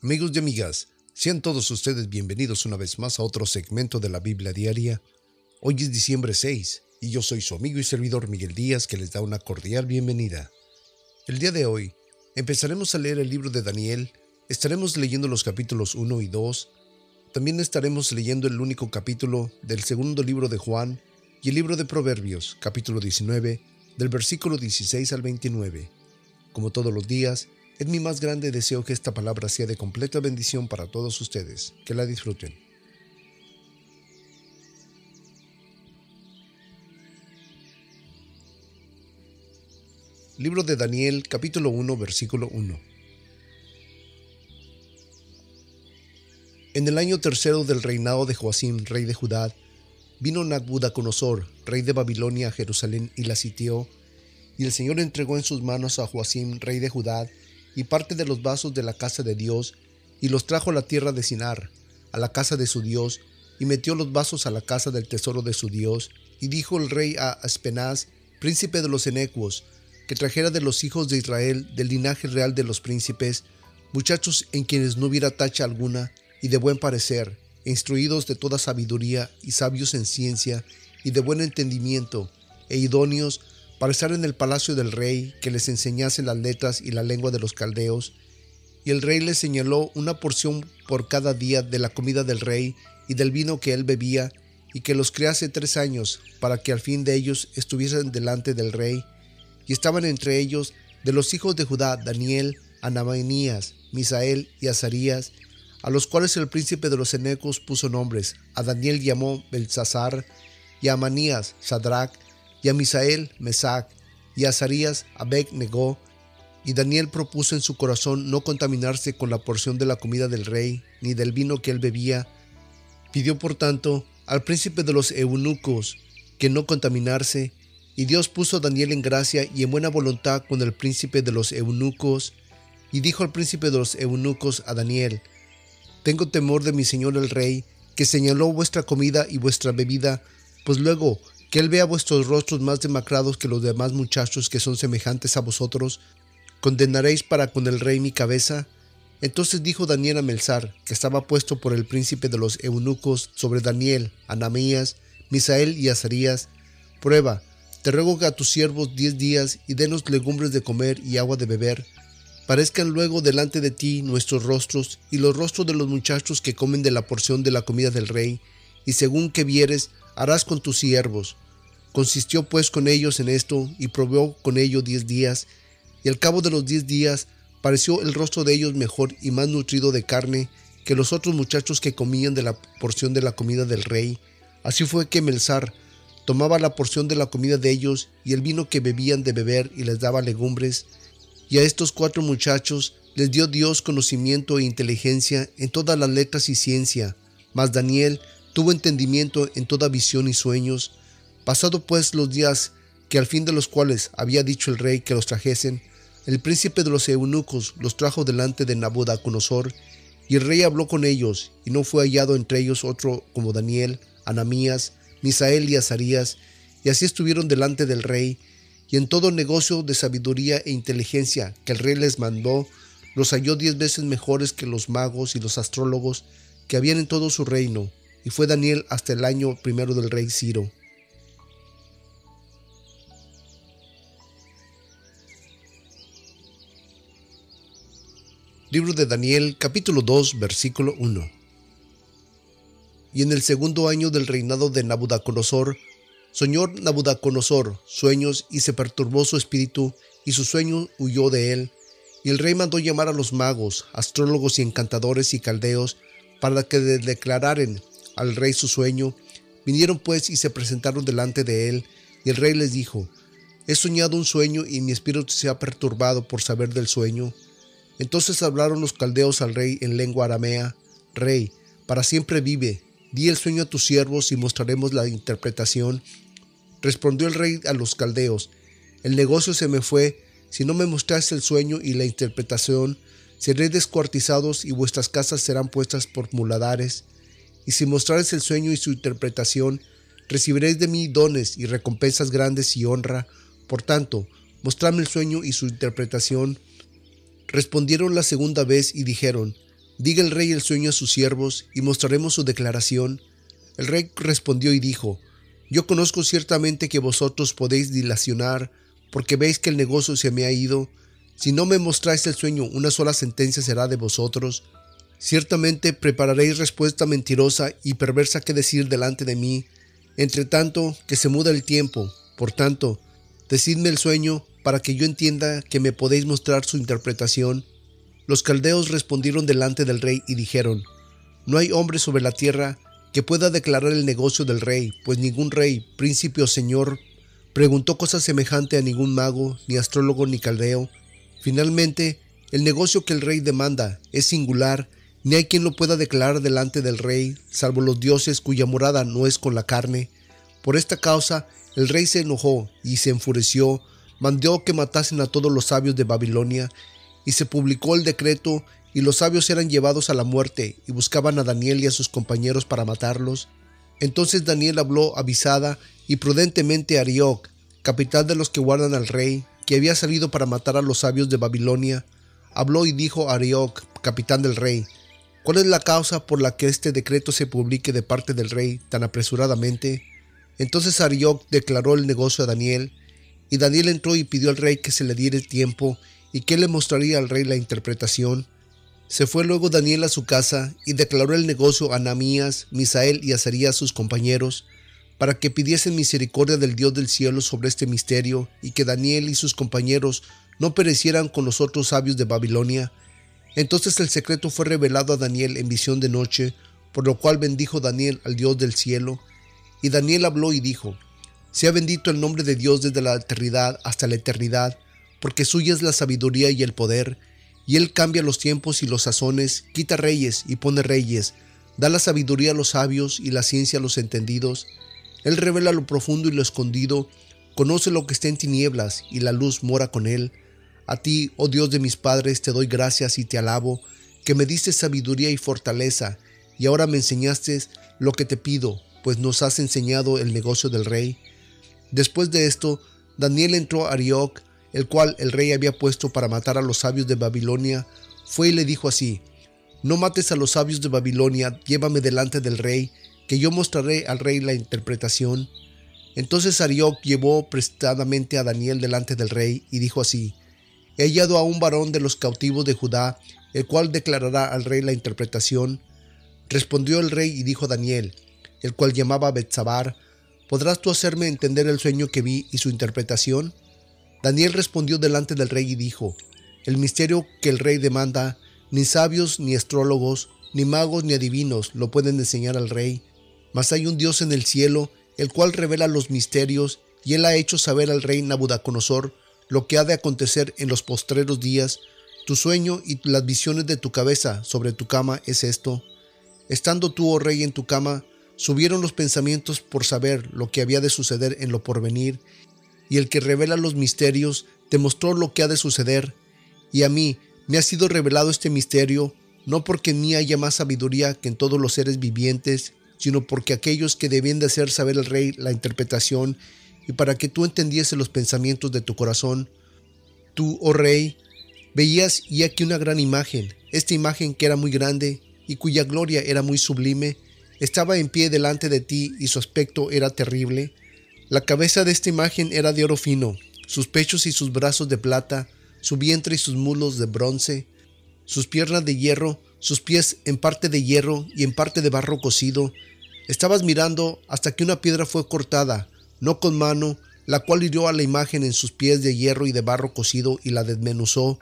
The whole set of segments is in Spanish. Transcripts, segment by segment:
Amigos y amigas, sean todos ustedes bienvenidos una vez más a otro segmento de la Biblia Diaria. Hoy es diciembre 6 y yo soy su amigo y servidor Miguel Díaz que les da una cordial bienvenida. El día de hoy empezaremos a leer el libro de Daniel, estaremos leyendo los capítulos 1 y 2, también estaremos leyendo el único capítulo del segundo libro de Juan y el libro de Proverbios, capítulo 19, del versículo 16 al 29. Como todos los días, es mi más grande deseo que esta palabra sea de completa bendición para todos ustedes. Que la disfruten. Libro de Daniel, capítulo 1, versículo 1. En el año tercero del reinado de Joacim, rey de Judá, vino Nabucodonosor, rey de Babilonia, a Jerusalén y la sitió, y el Señor entregó en sus manos a Joacim, rey de Judá, y parte de los vasos de la casa de Dios, y los trajo a la tierra de Sinar, a la casa de su Dios, y metió los vasos a la casa del tesoro de su Dios, y dijo el rey a Aspenaz, príncipe de los enecuos, que trajera de los hijos de Israel, del linaje real de los príncipes, muchachos en quienes no hubiera tacha alguna, y de buen parecer, instruidos de toda sabiduría y sabios en ciencia, y de buen entendimiento, e idóneos para estar en el palacio del rey, que les enseñase las letras y la lengua de los caldeos. Y el rey les señaló una porción por cada día de la comida del rey y del vino que él bebía, y que los criase tres años, para que al fin de ellos estuviesen delante del rey. Y estaban entre ellos de los hijos de Judá Daniel, Anamanías, Misael y Azarías, a los cuales el príncipe de los enecos puso nombres. A Daniel llamó Belsasar, y a Amanías, Sadrach, y a Misael, Mesac, y a Azarías, Abed negó, y Daniel propuso en su corazón no contaminarse con la porción de la comida del rey, ni del vino que él bebía. Pidió por tanto al príncipe de los eunucos que no contaminarse, y Dios puso a Daniel en gracia y en buena voluntad con el príncipe de los eunucos, y dijo al príncipe de los eunucos a Daniel, Tengo temor de mi señor el rey, que señaló vuestra comida y vuestra bebida, pues luego que él vea vuestros rostros más demacrados que los demás muchachos que son semejantes a vosotros, ¿condenaréis para con el rey mi cabeza? Entonces dijo Daniel a Melzar, que estaba puesto por el príncipe de los eunucos sobre Daniel, Anamías, Misael y Azarías, prueba, te ruego que a tus siervos diez días y denos legumbres de comer y agua de beber, parezcan luego delante de ti nuestros rostros y los rostros de los muchachos que comen de la porción de la comida del rey, y según que vieres, harás con tus siervos. Consistió pues con ellos en esto, y probó con ellos diez días, y al cabo de los diez días pareció el rostro de ellos mejor y más nutrido de carne que los otros muchachos que comían de la porción de la comida del rey. Así fue que Melzar tomaba la porción de la comida de ellos y el vino que bebían de beber y les daba legumbres. Y a estos cuatro muchachos les dio Dios conocimiento e inteligencia en todas las letras y ciencia. Mas Daniel tuvo entendimiento en toda visión y sueños. Pasado pues los días que al fin de los cuales había dicho el rey que los trajesen, el príncipe de los eunucos los trajo delante de Nabucodonosor, y el rey habló con ellos, y no fue hallado entre ellos otro como Daniel, Anamías, Misael y Azarías, y así estuvieron delante del rey, y en todo negocio de sabiduría e inteligencia que el rey les mandó, los halló diez veces mejores que los magos y los astrólogos que habían en todo su reino, y fue Daniel hasta el año primero del rey Ciro. Libro de Daniel capítulo 2 versículo 1 Y en el segundo año del reinado de Nabucodonosor, soñó Nabucodonosor sueños y se perturbó su espíritu y su sueño huyó de él. Y el rey mandó llamar a los magos, astrólogos y encantadores y caldeos para que le declararen al rey su sueño. Vinieron pues y se presentaron delante de él, y el rey les dijo, He soñado un sueño y mi espíritu se ha perturbado por saber del sueño. Entonces hablaron los caldeos al rey en lengua aramea, Rey, para siempre vive, di el sueño a tus siervos y mostraremos la interpretación. Respondió el rey a los caldeos, El negocio se me fue, si no me mostraste el sueño y la interpretación, seréis descuartizados y vuestras casas serán puestas por muladares y si mostrares el sueño y su interpretación, recibiréis de mí dones y recompensas grandes y honra. Por tanto, mostradme el sueño y su interpretación. Respondieron la segunda vez y dijeron, Diga el rey el sueño a sus siervos y mostraremos su declaración. El rey respondió y dijo, Yo conozco ciertamente que vosotros podéis dilacionar, porque veis que el negocio se me ha ido. Si no me mostráis el sueño, una sola sentencia será de vosotros. Ciertamente prepararéis respuesta mentirosa y perversa que decir delante de mí. Entre tanto, que se muda el tiempo. Por tanto, decidme el sueño para que yo entienda que me podéis mostrar su interpretación. Los caldeos respondieron delante del rey y dijeron, No hay hombre sobre la tierra que pueda declarar el negocio del rey, pues ningún rey, príncipe o señor preguntó cosa semejante a ningún mago, ni astrólogo, ni caldeo. Finalmente, el negocio que el rey demanda es singular, ni hay quien lo pueda declarar delante del rey, salvo los dioses cuya morada no es con la carne. Por esta causa, el rey se enojó y se enfureció, mandó que matasen a todos los sabios de Babilonia, y se publicó el decreto, y los sabios eran llevados a la muerte, y buscaban a Daniel y a sus compañeros para matarlos. Entonces Daniel habló avisada y prudentemente a Arioc, capitán de los que guardan al rey, que había salido para matar a los sabios de Babilonia, habló y dijo a Arioc, capitán del rey, ¿cuál es la causa por la que este decreto se publique de parte del rey tan apresuradamente? Entonces Arioc declaró el negocio a Daniel, y Daniel entró y pidió al rey que se le diera tiempo y que le mostraría al rey la interpretación. Se fue luego Daniel a su casa y declaró el negocio a Anamías, Misael y Azarías sus compañeros, para que pidiesen misericordia del Dios del cielo sobre este misterio y que Daniel y sus compañeros no perecieran con los otros sabios de Babilonia. Entonces el secreto fue revelado a Daniel en visión de noche, por lo cual bendijo Daniel al Dios del cielo. Y Daniel habló y dijo, Sea bendito el nombre de Dios desde la eternidad hasta la eternidad, porque suya es la sabiduría y el poder, y él cambia los tiempos y los sazones, quita reyes y pone reyes, da la sabiduría a los sabios y la ciencia a los entendidos. Él revela lo profundo y lo escondido, conoce lo que está en tinieblas y la luz mora con él. A ti, oh Dios de mis padres, te doy gracias y te alabo, que me diste sabiduría y fortaleza, y ahora me enseñaste lo que te pido, pues nos has enseñado el negocio del rey. Después de esto, Daniel entró a Arioc, el cual el rey había puesto para matar a los sabios de Babilonia, fue y le dijo así, No mates a los sabios de Babilonia, llévame delante del rey, que yo mostraré al rey la interpretación. Entonces Arioc llevó prestadamente a Daniel delante del rey y dijo así, He hallado a un varón de los cautivos de Judá, el cual declarará al rey la interpretación. Respondió el rey y dijo Daniel, el cual llamaba Betsabar, ¿podrás tú hacerme entender el sueño que vi y su interpretación? Daniel respondió delante del rey y dijo, El misterio que el rey demanda, ni sabios, ni astrólogos, ni magos, ni adivinos lo pueden enseñar al rey, mas hay un Dios en el cielo, el cual revela los misterios, y él ha hecho saber al rey Nabucodonosor lo que ha de acontecer en los postreros días. Tu sueño y las visiones de tu cabeza sobre tu cama es esto. Estando tú, oh rey, en tu cama, subieron los pensamientos por saber lo que había de suceder en lo porvenir, y el que revela los misterios te mostró lo que ha de suceder, y a mí me ha sido revelado este misterio, no porque en mí haya más sabiduría que en todos los seres vivientes, sino porque aquellos que debían de hacer saber al rey la interpretación, y para que tú entendiese los pensamientos de tu corazón, tú, oh rey, veías y aquí una gran imagen, esta imagen que era muy grande y cuya gloria era muy sublime, estaba en pie delante de ti y su aspecto era terrible, la cabeza de esta imagen era de oro fino, sus pechos y sus brazos de plata, su vientre y sus mulos de bronce, sus piernas de hierro, sus pies en parte de hierro y en parte de barro cocido. Estabas mirando hasta que una piedra fue cortada, no con mano, la cual hirió a la imagen en sus pies de hierro y de barro cocido y la desmenuzó.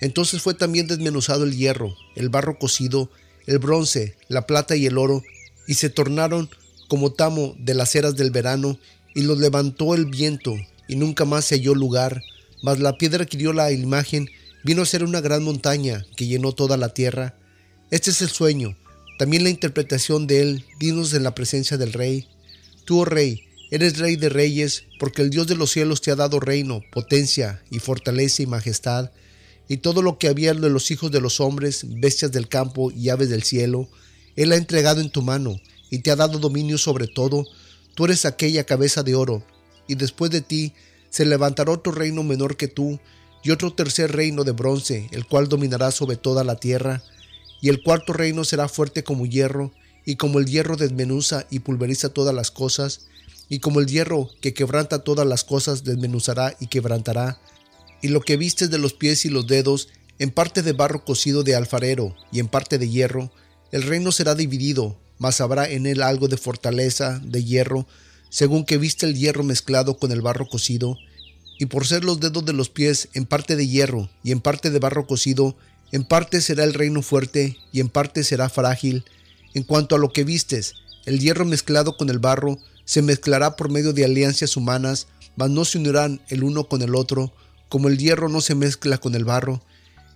Entonces fue también desmenuzado el hierro, el barro cocido, el bronce, la plata y el oro, y se tornaron como tamo de las eras del verano, y los levantó el viento, y nunca más se halló lugar, mas la piedra que dio la imagen vino a ser una gran montaña que llenó toda la tierra. Este es el sueño, también la interpretación de él, dinos en la presencia del rey. Tú, oh rey, eres rey de reyes, porque el Dios de los cielos te ha dado reino, potencia y fortaleza y majestad, y todo lo que había de los hijos de los hombres, bestias del campo y aves del cielo, él ha entregado en tu mano, y te ha dado dominio sobre todo, Tú eres aquella cabeza de oro, y después de ti se levantará otro reino menor que tú, y otro tercer reino de bronce, el cual dominará sobre toda la tierra. y el cuarto reino será fuerte como hierro, y como el hierro desmenuza y pulveriza todas las cosas, y como el hierro que quebranta todas las cosas desmenuzará y quebrantará, y lo que vistes de los pies y los dedos, en parte de barro cocido de alfarero y en parte de hierro, el reino será dividido, mas habrá en él algo de fortaleza, de hierro, según que viste el hierro mezclado con el barro cocido, y por ser los dedos de los pies en parte de hierro y en parte de barro cocido, en parte será el reino fuerte y en parte será frágil. En cuanto a lo que vistes, el hierro mezclado con el barro se mezclará por medio de alianzas humanas, mas no se unirán el uno con el otro, como el hierro no se mezcla con el barro.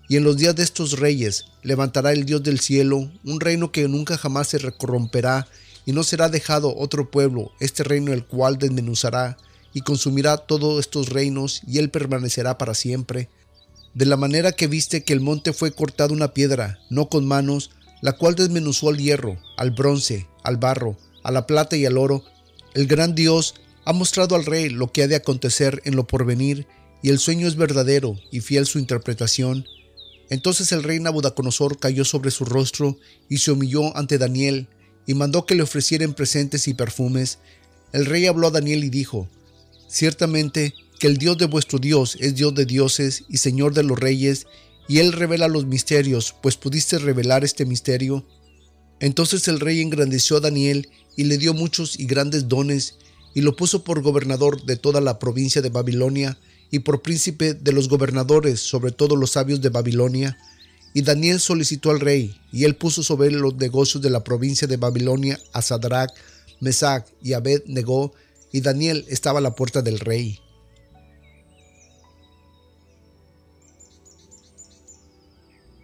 Y en los días de estos reyes levantará el Dios del cielo un reino que nunca jamás se corromperá, y no será dejado otro pueblo, este reino el cual desmenuzará y consumirá todos estos reinos, y él permanecerá para siempre. De la manera que viste que el monte fue cortado una piedra, no con manos, la cual desmenuzó al hierro, al bronce, al barro, a la plata y al oro, el gran Dios ha mostrado al rey lo que ha de acontecer en lo porvenir, y el sueño es verdadero y fiel su interpretación. Entonces el rey Nabucodonosor cayó sobre su rostro y se humilló ante Daniel, y mandó que le ofrecieran presentes y perfumes. El rey habló a Daniel y dijo, Ciertamente que el Dios de vuestro Dios es Dios de dioses y Señor de los reyes, y Él revela los misterios, pues pudiste revelar este misterio. Entonces el rey engrandeció a Daniel y le dio muchos y grandes dones, y lo puso por gobernador de toda la provincia de Babilonia, y por príncipe de los gobernadores sobre todos los sabios de Babilonia. Y Daniel solicitó al rey, y él puso sobre los negocios de la provincia de Babilonia a Sadrach, Mesach y Abed negó, y Daniel estaba a la puerta del rey.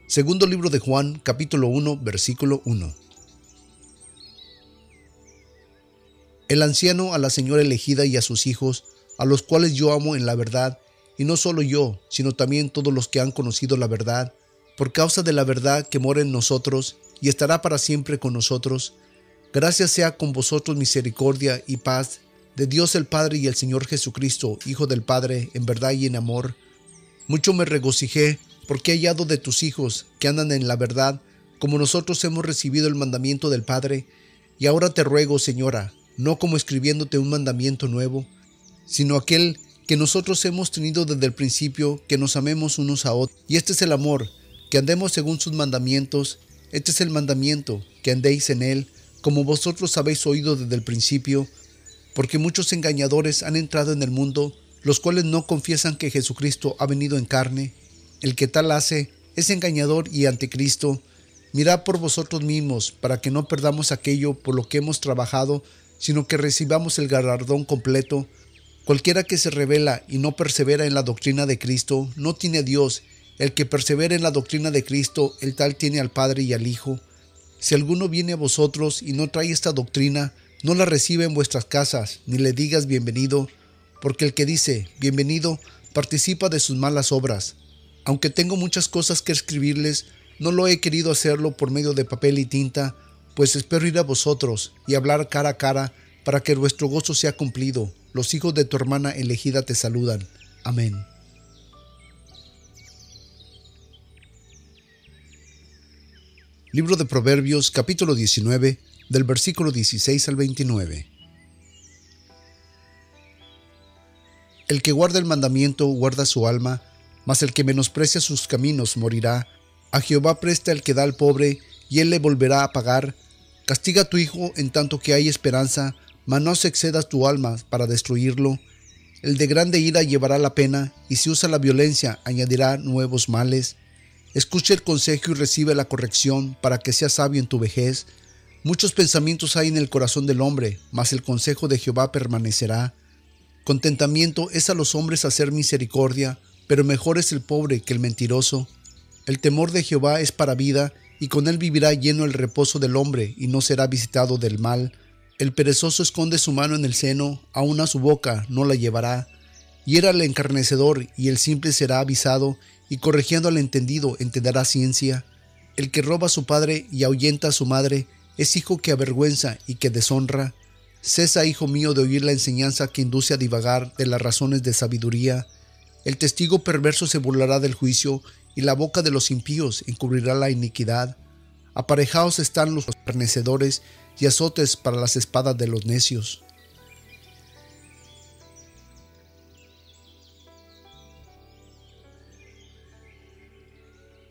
Segundo libro de Juan, capítulo 1, versículo 1. El anciano a la señora elegida y a sus hijos, a los cuales yo amo en la verdad, y no solo yo, sino también todos los que han conocido la verdad, por causa de la verdad que mora en nosotros y estará para siempre con nosotros. Gracias sea con vosotros misericordia y paz de Dios el Padre y el Señor Jesucristo, Hijo del Padre, en verdad y en amor. Mucho me regocijé porque he hallado de tus hijos que andan en la verdad, como nosotros hemos recibido el mandamiento del Padre. Y ahora te ruego, Señora, no como escribiéndote un mandamiento nuevo, sino aquel que nosotros hemos tenido desde el principio, que nos amemos unos a otros. Y este es el amor, que andemos según sus mandamientos. Este es el mandamiento, que andéis en él, como vosotros habéis oído desde el principio, porque muchos engañadores han entrado en el mundo, los cuales no confiesan que Jesucristo ha venido en carne. El que tal hace es engañador y anticristo. Mirad por vosotros mismos, para que no perdamos aquello por lo que hemos trabajado, sino que recibamos el galardón completo. Cualquiera que se revela y no persevera en la doctrina de Cristo, no tiene a Dios. El que persevera en la doctrina de Cristo, el tal tiene al Padre y al Hijo. Si alguno viene a vosotros y no trae esta doctrina, no la recibe en vuestras casas, ni le digas bienvenido, porque el que dice bienvenido participa de sus malas obras. Aunque tengo muchas cosas que escribirles, no lo he querido hacerlo por medio de papel y tinta, pues espero ir a vosotros y hablar cara a cara para que vuestro gozo sea cumplido. Los hijos de tu hermana elegida te saludan. Amén. Libro de Proverbios capítulo 19 del versículo 16 al 29. El que guarda el mandamiento guarda su alma, mas el que menosprecia sus caminos morirá. A Jehová presta el que da al pobre, y él le volverá a pagar. Castiga a tu hijo en tanto que hay esperanza, mas no se excedas tu alma para destruirlo. El de grande ira llevará la pena, y si usa la violencia añadirá nuevos males. Escucha el consejo y recibe la corrección para que seas sabio en tu vejez Muchos pensamientos hay en el corazón del hombre, mas el consejo de Jehová permanecerá. Contentamiento es a los hombres hacer misericordia, pero mejor es el pobre que el mentiroso. El temor de Jehová es para vida, y con él vivirá lleno el reposo del hombre, y no será visitado del mal. El perezoso esconde su mano en el seno, aun a su boca no la llevará. Hiera al encarnecedor, y el simple será avisado, y corrigiendo al entendido entenderá ciencia. El que roba a su padre y ahuyenta a su madre, es hijo que avergüenza y que deshonra. Cesa, hijo mío, de oír la enseñanza que induce a divagar de las razones de sabiduría. El testigo perverso se burlará del juicio, y la boca de los impíos encubrirá la iniquidad. Aparejados están los escarnecedores y azotes para las espadas de los necios.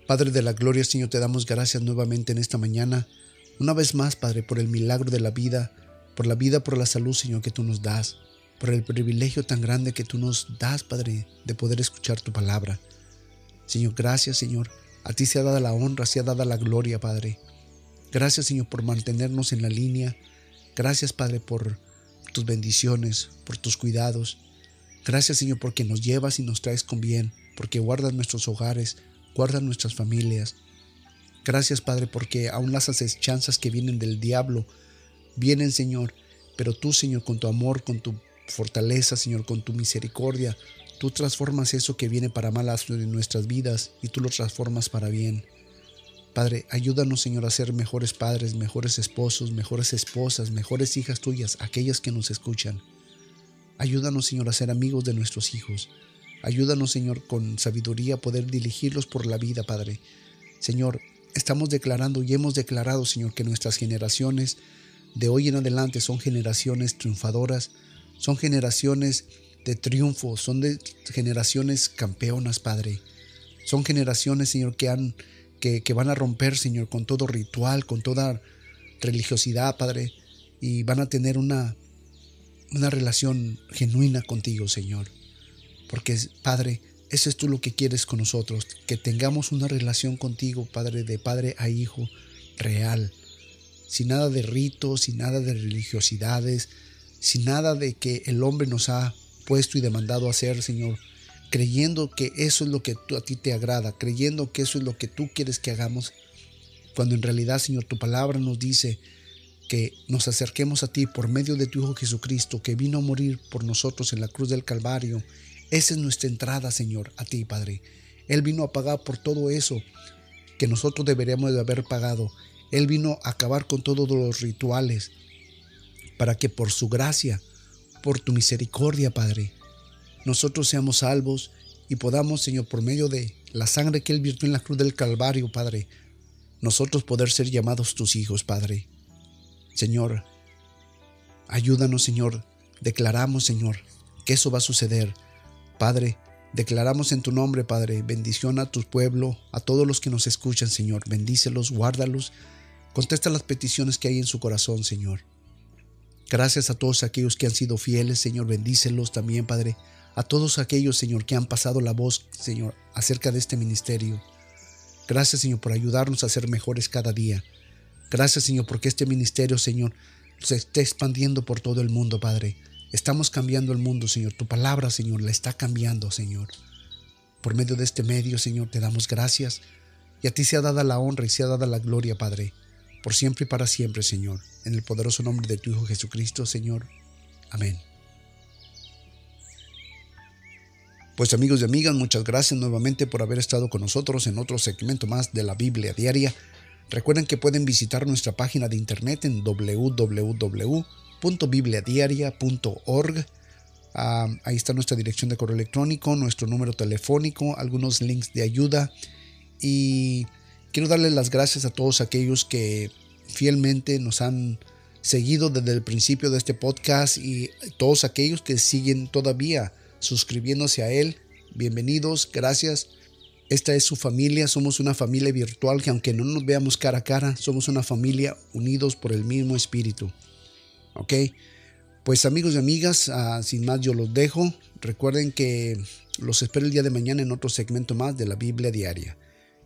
Padre de la Gloria, Señor, te damos gracias nuevamente en esta mañana. Una vez más, Padre, por el milagro de la vida, por la vida, por la salud, Señor, que tú nos das, por el privilegio tan grande que tú nos das, Padre, de poder escuchar tu palabra. Señor, gracias, Señor. A ti se ha dado la honra, se ha la gloria, Padre. Gracias, Señor, por mantenernos en la línea. Gracias, Padre, por tus bendiciones, por tus cuidados. Gracias, Señor, porque nos llevas y nos traes con bien, porque guardas nuestros hogares, guarda nuestras familias. Gracias, Padre, porque aún las asechanzas que vienen del diablo vienen, Señor, pero tú, Señor, con tu amor, con tu fortaleza, Señor, con tu misericordia, tú transformas eso que viene para mal en nuestras vidas y tú lo transformas para bien. Padre, ayúdanos, Señor, a ser mejores padres, mejores esposos, mejores esposas, mejores hijas tuyas, aquellas que nos escuchan. Ayúdanos, Señor, a ser amigos de nuestros hijos. Ayúdanos, Señor, con sabiduría a poder dirigirlos por la vida, Padre. Señor, estamos declarando y hemos declarado, Señor, que nuestras generaciones de hoy en adelante son generaciones triunfadoras, son generaciones de triunfo, son de generaciones campeonas, Padre. Son generaciones, Señor, que han que, que van a romper, Señor, con todo ritual, con toda religiosidad, Padre, y van a tener una una relación genuina contigo, Señor. Porque, Padre, eso es tú lo que quieres con nosotros, que tengamos una relación contigo, Padre, de Padre a Hijo, real, sin nada de ritos, sin nada de religiosidades, sin nada de que el hombre nos ha puesto y demandado hacer, Señor, creyendo que eso es lo que a ti te agrada, creyendo que eso es lo que tú quieres que hagamos, cuando en realidad, Señor, tu palabra nos dice que nos acerquemos a ti por medio de tu Hijo Jesucristo, que vino a morir por nosotros en la cruz del Calvario esa es nuestra entrada, Señor, a ti, Padre. Él vino a pagar por todo eso que nosotros deberíamos de haber pagado. Él vino a acabar con todos los rituales para que por su gracia, por tu misericordia, Padre, nosotros seamos salvos y podamos, Señor, por medio de la sangre que Él virtió en la cruz del Calvario, Padre, nosotros poder ser llamados tus hijos, Padre. Señor, ayúdanos, Señor. Declaramos, Señor, que eso va a suceder Padre, declaramos en tu nombre, Padre, bendición a tu pueblo, a todos los que nos escuchan, Señor. Bendícelos, guárdalos. Contesta las peticiones que hay en su corazón, Señor. Gracias a todos aquellos que han sido fieles, Señor. Bendícelos también, Padre. A todos aquellos, Señor, que han pasado la voz, Señor, acerca de este ministerio. Gracias, Señor, por ayudarnos a ser mejores cada día. Gracias, Señor, porque este ministerio, Señor, se está expandiendo por todo el mundo, Padre. Estamos cambiando el mundo, Señor. Tu palabra, Señor, la está cambiando, Señor. Por medio de este medio, Señor, te damos gracias. Y a ti se ha dado la honra y se ha dado la gloria, Padre, por siempre y para siempre, Señor. En el poderoso nombre de tu Hijo Jesucristo, Señor. Amén. Pues amigos y amigas, muchas gracias nuevamente por haber estado con nosotros en otro segmento más de la Biblia Diaria. Recuerden que pueden visitar nuestra página de internet en www .bibliadiaria.org. Ah, ahí está nuestra dirección de correo electrónico, nuestro número telefónico, algunos links de ayuda. Y quiero darles las gracias a todos aquellos que fielmente nos han seguido desde el principio de este podcast y todos aquellos que siguen todavía suscribiéndose a él. Bienvenidos, gracias. Esta es su familia, somos una familia virtual que aunque no nos veamos cara a cara, somos una familia unidos por el mismo espíritu. ¿Ok? Pues amigos y amigas, ah, sin más yo los dejo. Recuerden que los espero el día de mañana en otro segmento más de la Biblia Diaria.